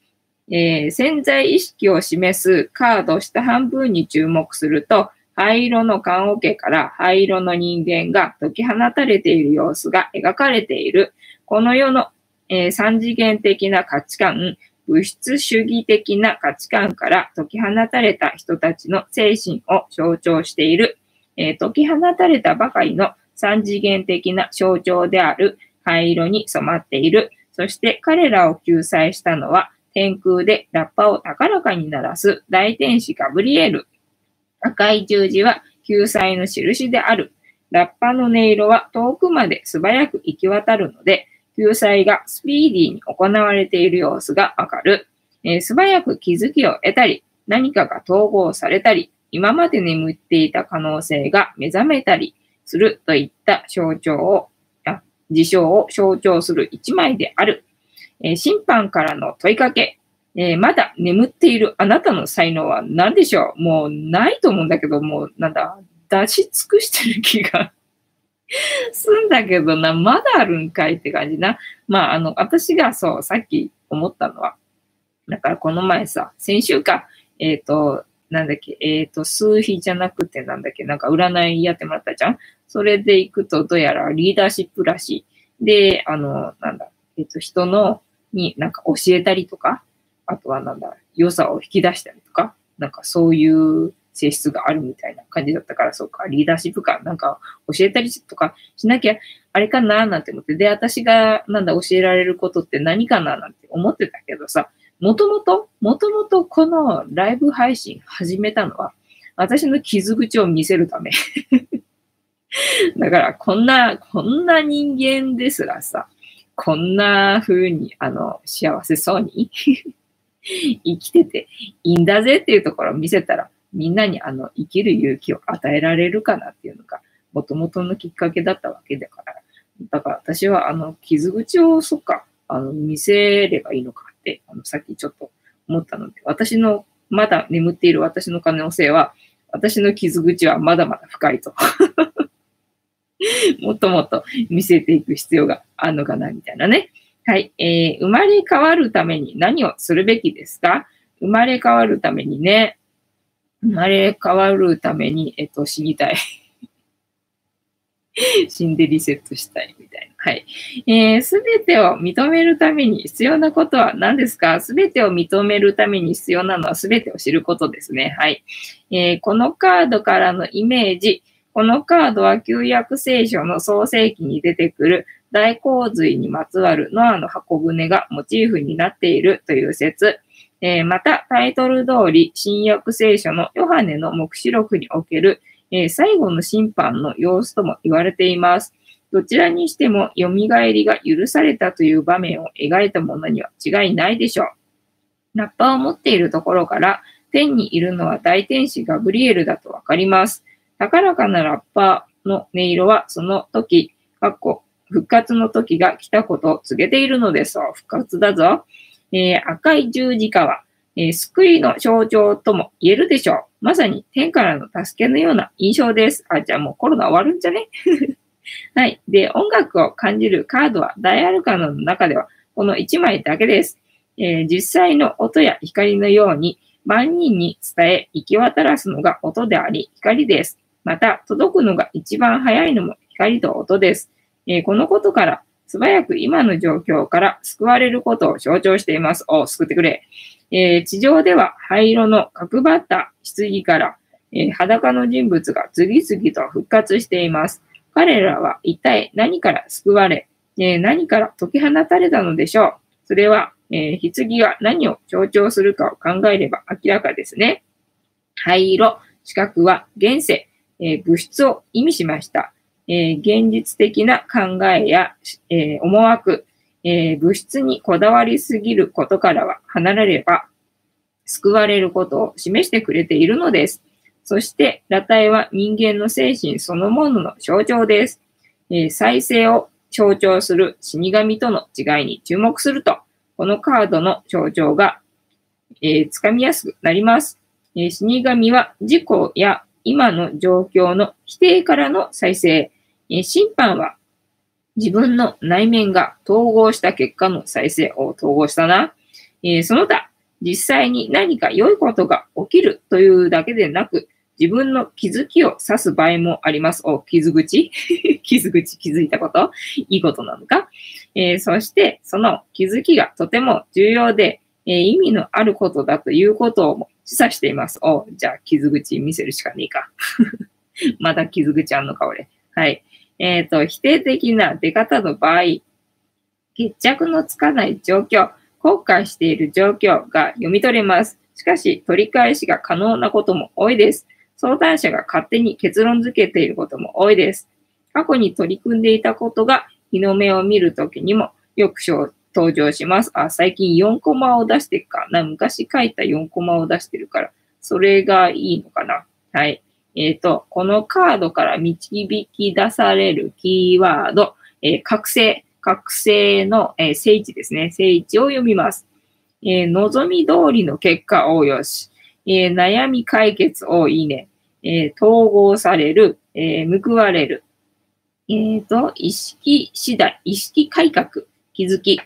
えー、潜在意識を示すカード下半分に注目すると、灰色の棺桶から灰色の人間が解き放たれている様子が描かれている。この世のえー、三次元的な価値観、物質主義的な価値観から解き放たれた人たちの精神を象徴している、えー、解き放たれたばかりの三次元的な象徴である灰色に染まっている。そして彼らを救済したのは天空でラッパを高らかに鳴らす大天使ガブリエル。赤い十字は救済の印である。ラッパの音色は遠くまで素早く行き渡るので、救済がスピーディーに行われている様子がわかる。えー、素早く気づきを得たり、何かが統合されたり、今まで眠っていた可能性が目覚めたりするといった象徴を、あ事象を象徴する一枚である。えー、審判からの問いかけ、えー、まだ眠っているあなたの才能は何でしょう？もうないと思うんだけど、もうなんだ、出し尽くしてる気が すんだけどな、まだあるんかいって感じな。まあ、あの、私がそう、さっき思ったのは、だからこの前さ、先週か、えっ、ー、と、なんだっけ、えっ、ー、と、数比じゃなくてなんだっけ、なんか占いやってもらったじゃん。それで行くと、どうやらリーダーシップらしい。で、あの、なんだ、えっ、ー、と、人の、になんか教えたりとか、あとはなんだ、良さを引き出したりとか、なんかそういう性質があるみたいな感じだったから、そうか、リーダーシップか、なんか教えたりとかしなきゃ、あれかななんて思って、で、私がなんだ教えられることって何かななんて思ってたけどさ、もともと、もともとこのライブ配信始めたのは、私の傷口を見せるため。だから、こんな、こんな人間ですらさ、こんな風に、あの、幸せそうに 生きてていいんだぜっていうところを見せたら、みんなにあの生きる勇気を与えられるかなっていうのが、もともとのきっかけだったわけだから。だから私はあの傷口をそっか、あの見せればいいのかって、あのさっきちょっと思ったので、私のまだ眠っている私の可能性は、私の傷口はまだまだ深いと。もっともっと見せていく必要があるのかな、みたいなね。はい。えー、生まれ変わるために何をするべきですか？生まれ変わるためにね、生まれ変わるために、えっと、死にたい。死んでリセットしたいみたいな。はい。す、え、べ、てを認めるために必要なことは何ですか？すべてを認めるために必要なのはすべてを知ることですね。はい、えー、このカードからのイメージ。このカードは旧約聖書の創世記に出てくる大洪水にまつわるノアの箱舟がモチーフになっているという説。えー、また、タイトル通り、新約聖書のヨハネの目視録における、えー、最後の審判の様子とも言われています。どちらにしても、蘇りが許されたという場面を描いたものには違いないでしょう。ラッパを持っているところから、天にいるのは大天使ガブリエルだとわかります。高らかなラッパーの音色はその時、かっこ復活の時が来たことを告げているのです。復活だぞ。えー、赤い十字架は、えー、救いの象徴とも言えるでしょう。まさに天からの助けのような印象です。あ、じゃあもうコロナ終わるんじゃね？はい。で、音楽を感じるカードは大アルカナの中ではこの1枚だけです。えー、実際の音や光のように万人に伝え行き渡らすのが音であり光です。また、届くのが一番早いのも光と音です。えー、このことから素早く今の状況から救われることを象徴しています。お、救ってくれ。えー、地上では灰色の角張った棺から、えー、裸の人物が次々と復活しています。彼らは一体何から救われ、えー、何から解き放たれたのでしょう。それは、えー、棺が何を象徴するかを考えれば明らかですね。灰色、四角は現世、え、物質を意味しました。えー、現実的な考えや、えー、思惑、えー、物質にこだわりすぎることからは離れれば、救われることを示してくれているのです。そして、裸体は人間の精神そのものの象徴です。え再生を象徴する死神との違いに注目すると、このカードの象徴が、え、つかみやすくなります。え死神は自己や今の状況の否定からの再生、審判は自分の内面が統合した結果の再生を統合したな。えその他、実際に何か良いことが起きるというだけでなく、自分の気づきを指す場合もあります。お、傷口 傷口気づいたこといいことなのか、えー、そして、その気づきがとても重要で、えー、意味のあることだということを示唆しています。お、じゃあ、傷口見せるしかねえか。まだ傷口あんのか、俺。はい。えっ、ー、と、否定的な出方の場合、決着のつかない状況、後悔している状況が読み取れます。しかし、取り返しが可能なことも多いです。相談者が勝手に結論付けていることも多いです。過去に取り組んでいたことが日の目を見るときにもよく登場します。あ、最近4コマを出してるかな。昔書いた4コマを出してるから、それがいいのかな。はい。えっ、ー、と、このカードから導き出されるキーワード、えー、覚醒、覚醒の、えー、聖地ですね。聖地を読みます。えー、望み通りの結果をよし。えー、悩み解決をいいね。えー、統合される、えー、報われる。えっ、と、意識次第、意識改革、気づき、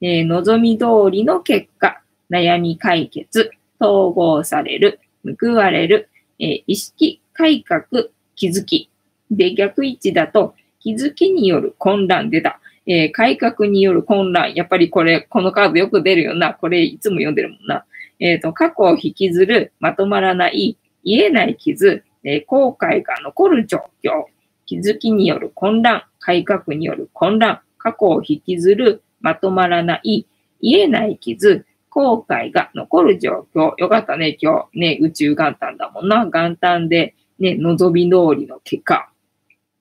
えー、望み通りの結果、悩み解決、統合される、報われる、えー、意識改革、気づき。で、逆位置だと、気づきによる混乱出た。えー、改革による混乱。やっぱりこれ、このカードよく出るよな。これいつも読んでるもんな。えっ、ー、と、過去を引きずる、まとまらない、言えない傷、えー、後悔が残る状況。気づきによる混乱、改革による混乱、過去を引きずる、まとまらない、言えない傷、後悔が残る状況。よかったね、今日。ね、宇宙元旦だもんな。元旦で、ね、望み通りの結果。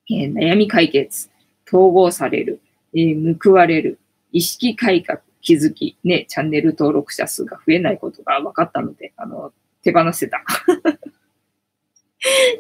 えー、悩み解決、統合される、えー、報われる、意識改革、気づき、ね、チャンネル登録者数が増えないことが分かったので、あの、手放せた。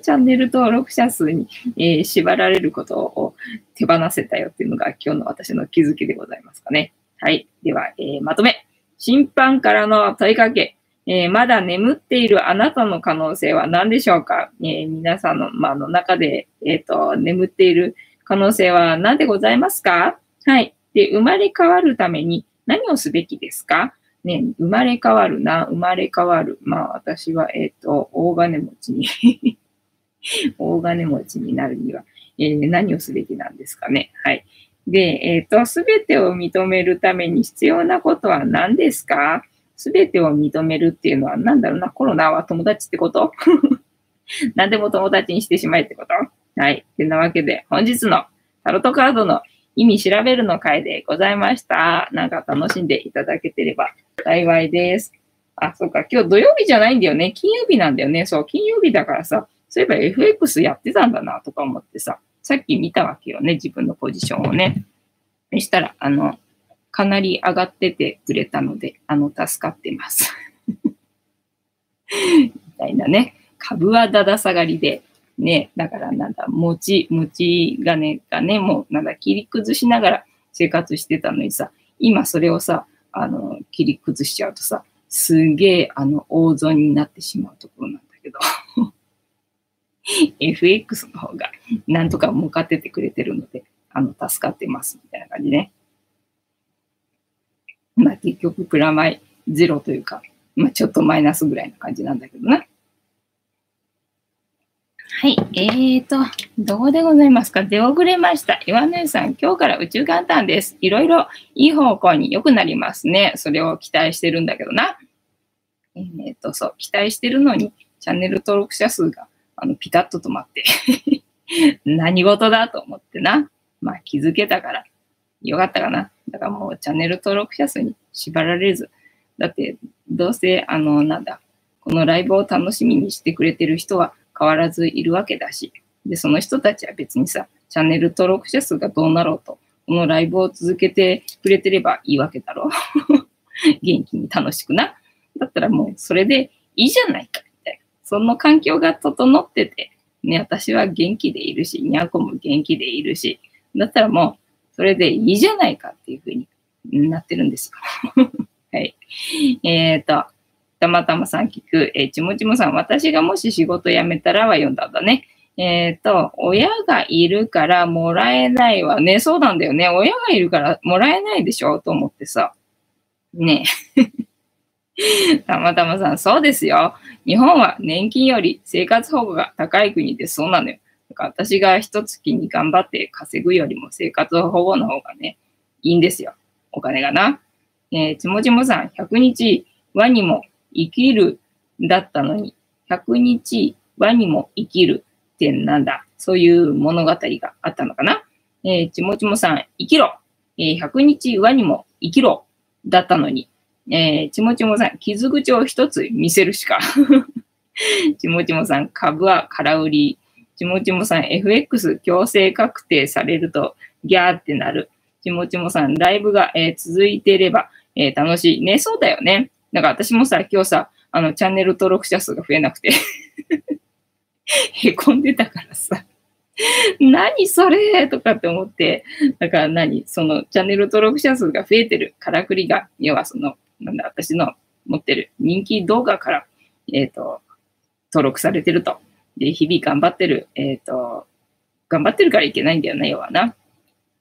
チャンネル登録者数に、えー、縛られることを手放せたよっていうのが今日の私の気づきでございますかね。はい。では、えー、まとめ。審判からの問いかけ。えー、まだ眠っているあなたの可能性は何でしょうか、え皆さんの,、まあの中で、えっ、と、眠っている可能性は何でございますか？はい。で、生まれ変わるために何をすべきですか？ね、生まれ変わるな、生まれ変わる。まあ私は、えっ、ー、と、大金持ちに 大金持ちになるには、えー、何をすべきなんですかね？はい。で、えっ、ー、と、すべてを認めるために必要なことは何ですか？すべてを認めるっていうのは何だろうな、コロナは友達ってこと？何でも友達にしてしまえってこと？はい。てなわけで、本日のタロットカードの意味調べるの回でございました。なんか楽しんでいただけてれば幸いです。あ、そうか。今日土曜日じゃないんだよね。金曜日なんだよね。そう、金曜日だからさ、そういえば FX やってたんだなとか思ってさ、さっき見たわけよね。自分のポジションをね。そしたら、あの、かなり上がっててくれたので、あの、助かってます。みたいなね。株はだだ下がりで、ね、だからなんだ、持ち、持ち金がね、もうなんだ、切り崩しながら生活してたのにさ、今それをさ、あの、切り崩しちゃうとさ、すげえ、あの、大損になってしまうところなんだけど。FX の方がなんとか儲かっててくれてるので、あの、助かってます、みたいな感じね。まあ結局プラマイゼロというか、まあちょっとマイナスぐらいな感じなんだけどな。はい。えーと、どこでございますか？出遅れました。岩根さん、今日から宇宙元旦です。いろいろいい方向に良くなりますね。それを期待してるんだけどな。えっ、ー、と、そう、期待してるのに、チャンネル登録者数が、あの、ピタッと止まって 何事だと思ってな。まあ、気づけたから、よかったかな。だからもう、チャンネル登録者数に縛られず。だって、どうせ、あの、なんだ、このライブを楽しみにしてくれてる人は、変わらずいるわけだし、で、その人たちは別にさ、チャンネル登録者数がどうなろうと、このライブを続けてくれてればいいわけだろ。元気に楽しくな。だったらもうそれでいいじゃないか、みたいな。その環境が整ってて、ね、私は元気でいるし、にゃんこも元気でいるし、だったらもう、それでいいじゃないかっていうふうになってるんですよ。はい。えっ、ー、と、たまたまさん聞く、えー、ちもちもさん、私がもし仕事辞めたらは読んだんだね。えっ、ー、と、親がいるからもらえないわね。そうなんだよね。親がいるからもらえないでしょ？と思ってさ。ねえ。たまたまさん、そうですよ。日本は年金より生活保護が高い国でそうなのよ。か私が一月に頑張って稼ぐよりも生活保護の方がね、いいんですよ。お金がな。えー、ちもちもさん、100日和にも生きるだったのに、100日和にも生きるってなんだ？そういう物語があったのかな？えー、ちもちもさん、生きろ。えー、100日和にも生きろ。だったのに、えー、ちもちもさん、傷口を一つ見せるしか。ちもちもさん、株は空売り。ちもちもさん、FX 強制確定されるとギャーってなる。ちもちもさん、ライブが、えー、続いてれば、えー、楽しい。ね、そうだよね。だから私もさ、今日さ、あの、チャンネル登録者数が増えなくてへこんでたからさ何それとかって思って、だから何？そのチャンネル登録者数が増えてるからくりが、要はその、なんだ、私の持ってる人気動画から、えっ、ー、と、登録されてると。で、日々頑張ってる、えっ、ー、と、頑張ってるからいけないんだよね、要はな。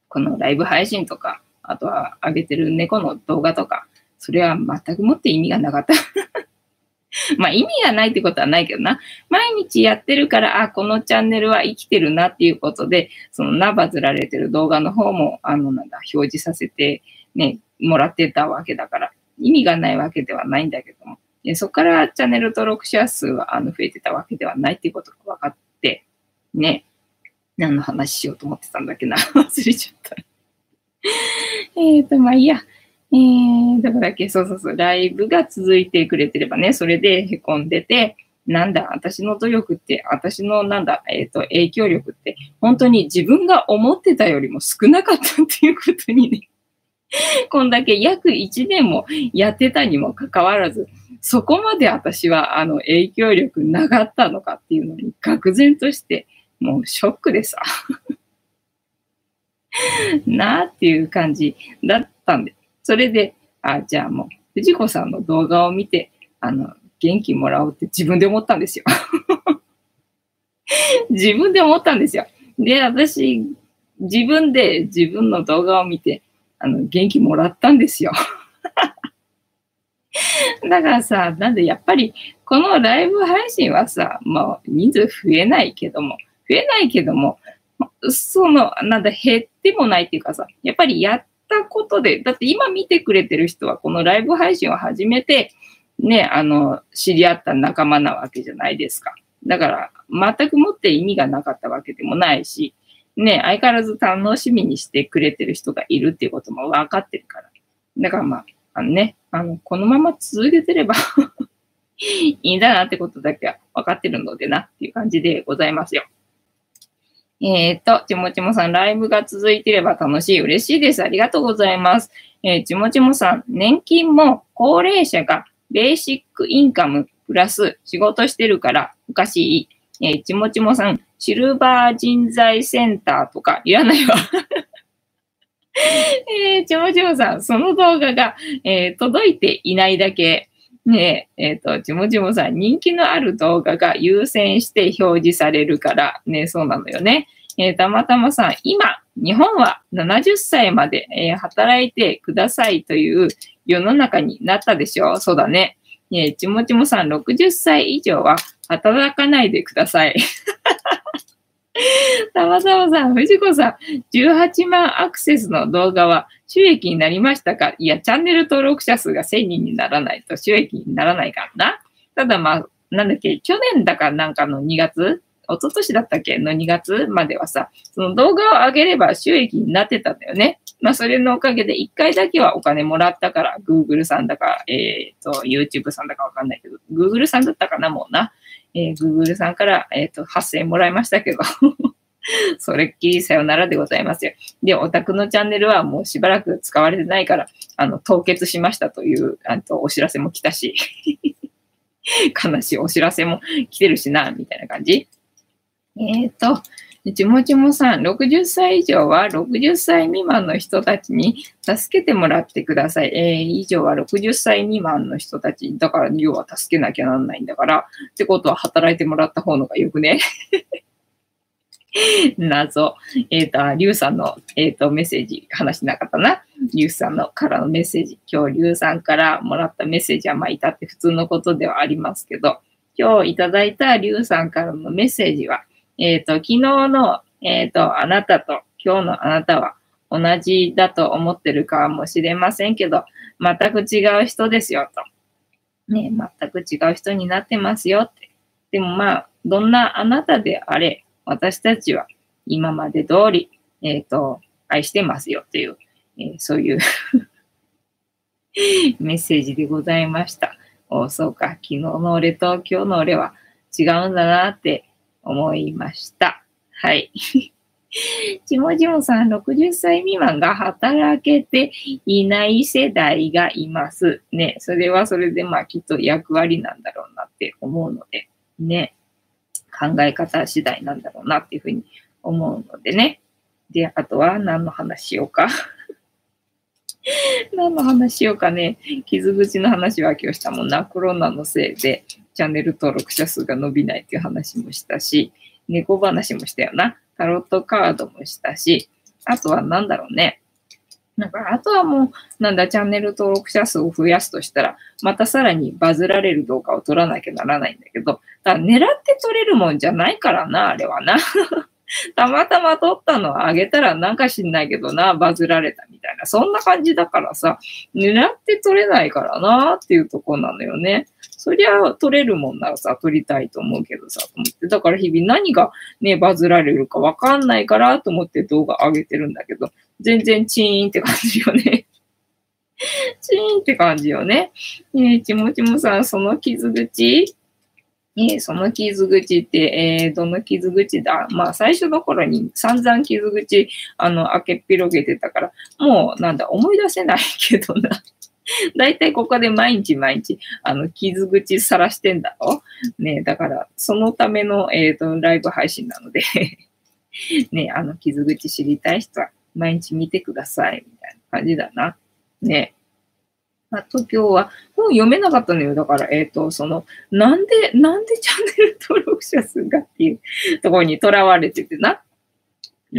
このライブ配信とか、あとは上げてる猫の動画とか、それは全くもって意味がなかった まあ意味がないってことはないけどな。毎日やってるから、あ、このチャンネルは生きてるなっていうことで、そのなバズられてる動画の方も、あの、なんだ、表示させて、ね、もらってたわけだから、意味がないわけではないんだけども。でそこからチャンネル登録者数はあの増えてたわけではないっていうことが分かって、ね、何の話しようと思ってたんだっけな。忘れちゃった。えっと、まあいいや。えー、どこだからけ、そうそうそう、ライブが続いてくれてればね、それで凹んでて、なんだ、私の努力って、私のなんだ、えっ、ー、と、影響力って、本当に自分が思ってたよりも少なかったっていうことにね、こんだけ約1年もやってたにもかかわらず、そこまで私はあの影響力なかったのかっていうのに、愕然として、もうショックでさ。なあっていう感じだったんで、それで、あ、じゃあもう、藤子さんの動画を見て、あの、元気もらおうって自分で思ったんですよ。自分で思ったんですよ。で、私、自分で自分の動画を見て、あの、元気もらったんですよ。だからさ、なんでやっぱり、このライブ配信はさ、もう人数増えないけども、増えないけども、その、なんだ、減ってもないっていうかさ、やっぱりやったことで、だって今見てくれてる人はこのライブ配信を始めて、ね、あの、知り合った仲間なわけじゃないですか。だから、全くもって意味がなかったわけでもないし、ね、相変わらず楽しみにしてくれてる人がいるっていうことも分かってるから。だからまあ、あのね、あの、このまま続けてれば いいんだなってことだけは分かってるのでなっていう感じでございますよ。えっ、ー、と、ちもちもさん、ライブが続いてれば楽しい。嬉しいです。ありがとうございます。えー、ちもちもさん、年金も高齢者がベーシックインカムプラス仕事してるからおかしい。えー、ちもちもさん、シルバー人材センターとかいらないわ。えー、ちもちもさん、その動画が、えー、届いていないだけ、ねえ、えっ、ー、と、ちもちもさん、人気のある動画が優先して表示されるから、ね、そうなのよね。えー、たまたまさん、今、日本は70歳まで、えー、働いてくださいという世の中になったでしょう。そうだね。えー、ちもちもさん、60歳以上は働かないでください。たまたまさん、藤子さん、18万アクセスの動画は収益になりましたか？いや、チャンネル登録者数が1000人にならないと収益にならないからな。ただまあ、なんだっけ、去年だかなんかの2月？一昨年だったっけ？の2月まではさ、その動画を上げれば収益になってたんだよね。まあ、それのおかげで1回だけはお金もらったから、Google さんだか、えっ、ー、と、YouTube さんだかわかんないけど、Google さんだったかな、もうな。えー、Google さんから、えっ、ー、と、8000円もらいましたけど それっきりさよならでございますよ。で、オタクのチャンネルはもうしばらく使われてないから、あの、凍結しましたという、あと、お知らせも来たし 悲しいお知らせも来てるしな、みたいな感じ。えっ、ー、と、ちもちもさん、60歳以上は60歳未満の人たちに助けてもらってください。えー、以上は60歳未満の人たち、だから要は助けなきゃなんないんだから、ってことは働いてもらった方のがよくね？謎。えっ、ー、と、リュウさんの、えっ、ー、と、メッセージ、話しなかったな。リュウさんのからのメッセージ。今日、リュウさんからもらったメッセージは、まあ、いたって普通のことではありますけど、今日いただいたリュウさんからのメッセージは、えっ、ー、と、昨日の、えっ、ー、と、あなたと今日のあなたは同じだと思ってるかもしれませんけど、全く違う人ですよと。ね、全く違う人になってますよって。でもまあ、どんなあなたであれ、私たちは今まで通り、えっ、ー、と、愛してますよという、えー、そういう メッセージでございました。おそうか、昨日の俺と今日の俺は違うんだなって思いました。はい。ちもちもさん、60歳未満が働けていない世代がいます。ね、それはそれでまあきっと役割なんだろうなって思うので、ね、考え方次第なんだろうなっていうふうに思うのでね。で、あとは何の話しようか。何の話しようかね。傷口の話は今日したもんな。コロナのせいでチャンネル登録者数が伸びないっていう話もしたし、猫話もしたよな。タロットカードもしたし、あとは何だろうね。なんか、あとはもう、なんだ、チャンネル登録者数を増やすとしたら、またさらにバズられる動画を撮らなきゃならないんだけど、だ狙って撮れるもんじゃないからな、あれはな。たまたま撮ったのをあげたらなんか知んないけどな、バズられたみな。そんな感じだからさ、狙って撮れないからなっていうとこなのよね。そりゃ撮れるもんならさ、撮りたいと思うけどさ、と思って。だから日々何がね、バズられるかわかんないからと思って動画上げてるんだけど、全然チーンって感じよね。チーンって感じよね。ねえ、ちもちもさん、その傷口えー、その傷口って、えー、どの傷口だ？まあ、最初の頃に散々傷口、あの、開けっぴろげてたから、もう、なんだ、思い出せないけどな。だいたいここで毎日毎日、あの、傷口さらしてんだろ？ねだから、そのための、えっ、ー、と、ライブ配信なので ねあの、傷口知りたい人は毎日見てください、みたいな感じだな。ねあと今日は本読めなかったのよ。だから、えっ、ー、と、その、なんで、なんでチャンネル登録者数がっていうところにとらわれててな。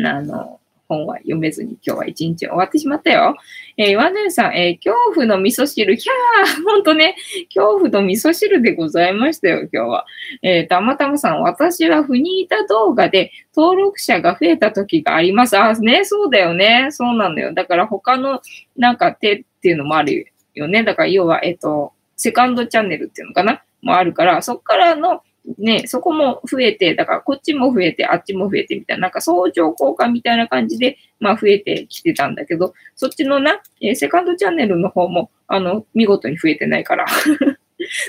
あの、本は読めずに今日は一日終わってしまったよ。えー、岩根さん、えー、恐怖の味噌汁、ひゃーほんとね、恐怖の味噌汁でございましたよ、今日は。えー、たまたまさん、私はフニータ動画で登録者が増えた時があります。あ、ね、そうだよね。そうなんだよ。だから他のなんか手っていうのもあるよね。だから要は、えっ、と、セカンドチャンネルっていうのかな？もあるから、そっからの、ね、そこも増えて、だからこっちも増えて、あっちも増えてみたいな、なんか相乗効果みたいな感じで、まあ増えてきてたんだけど、そっちのな、えー、セカンドチャンネルの方も、あの、見事に増えてないから。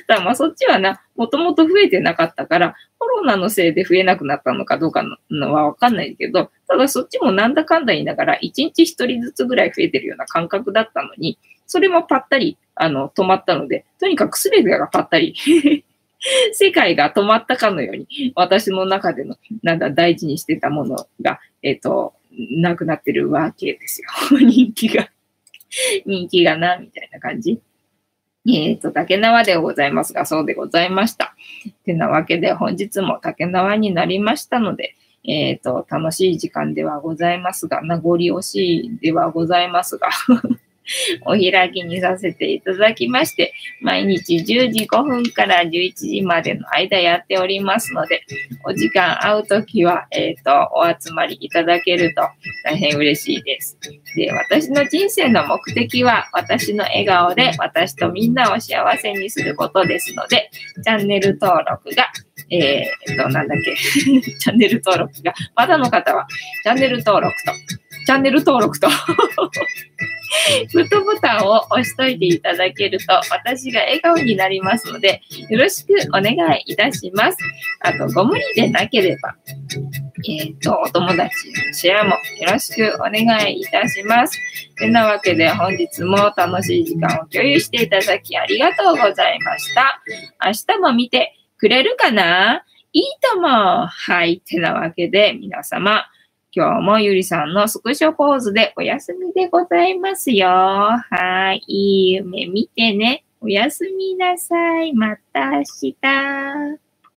た だまあそっちはな、もともと増えてなかったから、コロナのせいで増えなくなったのかどうかのはわかんないけど、ただそっちもなんだかんだ言いながら、1日1人ずつぐらい増えてるような感覚だったのに、それもぱったり、あの、止まったので、とにかく全てがぱったり 世界が止まったかのように、私の中での、なんだ、大事にしてたものが、えっ、ー、と、なくなってるわけですよ。人気が人気がな、みたいな感じ。えっ、ー、と、竹縄でございますが、そうでございました。てなわけで、本日も竹縄になりましたので、えっ、ー、と、楽しい時間ではございますが、名残惜しいではございますが お開きにさせていただきまして、毎日10時5分から11時までの間やっておりますので、お時間合うときは、えっ、ー、と、お集まりいただけると大変嬉しいです。で、私の人生の目的は、私の笑顔で私とみんなを幸せにすることですので、チャンネル登録がえー、と、なんだっけ、チャンネル登録が、まだの方は、チャンネル登録と、チャンネル登録と グッドボタンを押しといていただけると、私が笑顔になりますので、よろしくお願いいたします。あと、ご無理でなければ、えっ、ー、と、お友達のシェアもよろしくお願いいたします。てなわけで本日も楽しい時間を共有していただきありがとうございました。明日も見てくれるかな？いいとも。はい。てなわけで皆様、今日もゆりさんのスクショポーズでお休みでございますよ。はい。いい夢見てね。おやすみなさい。また明日。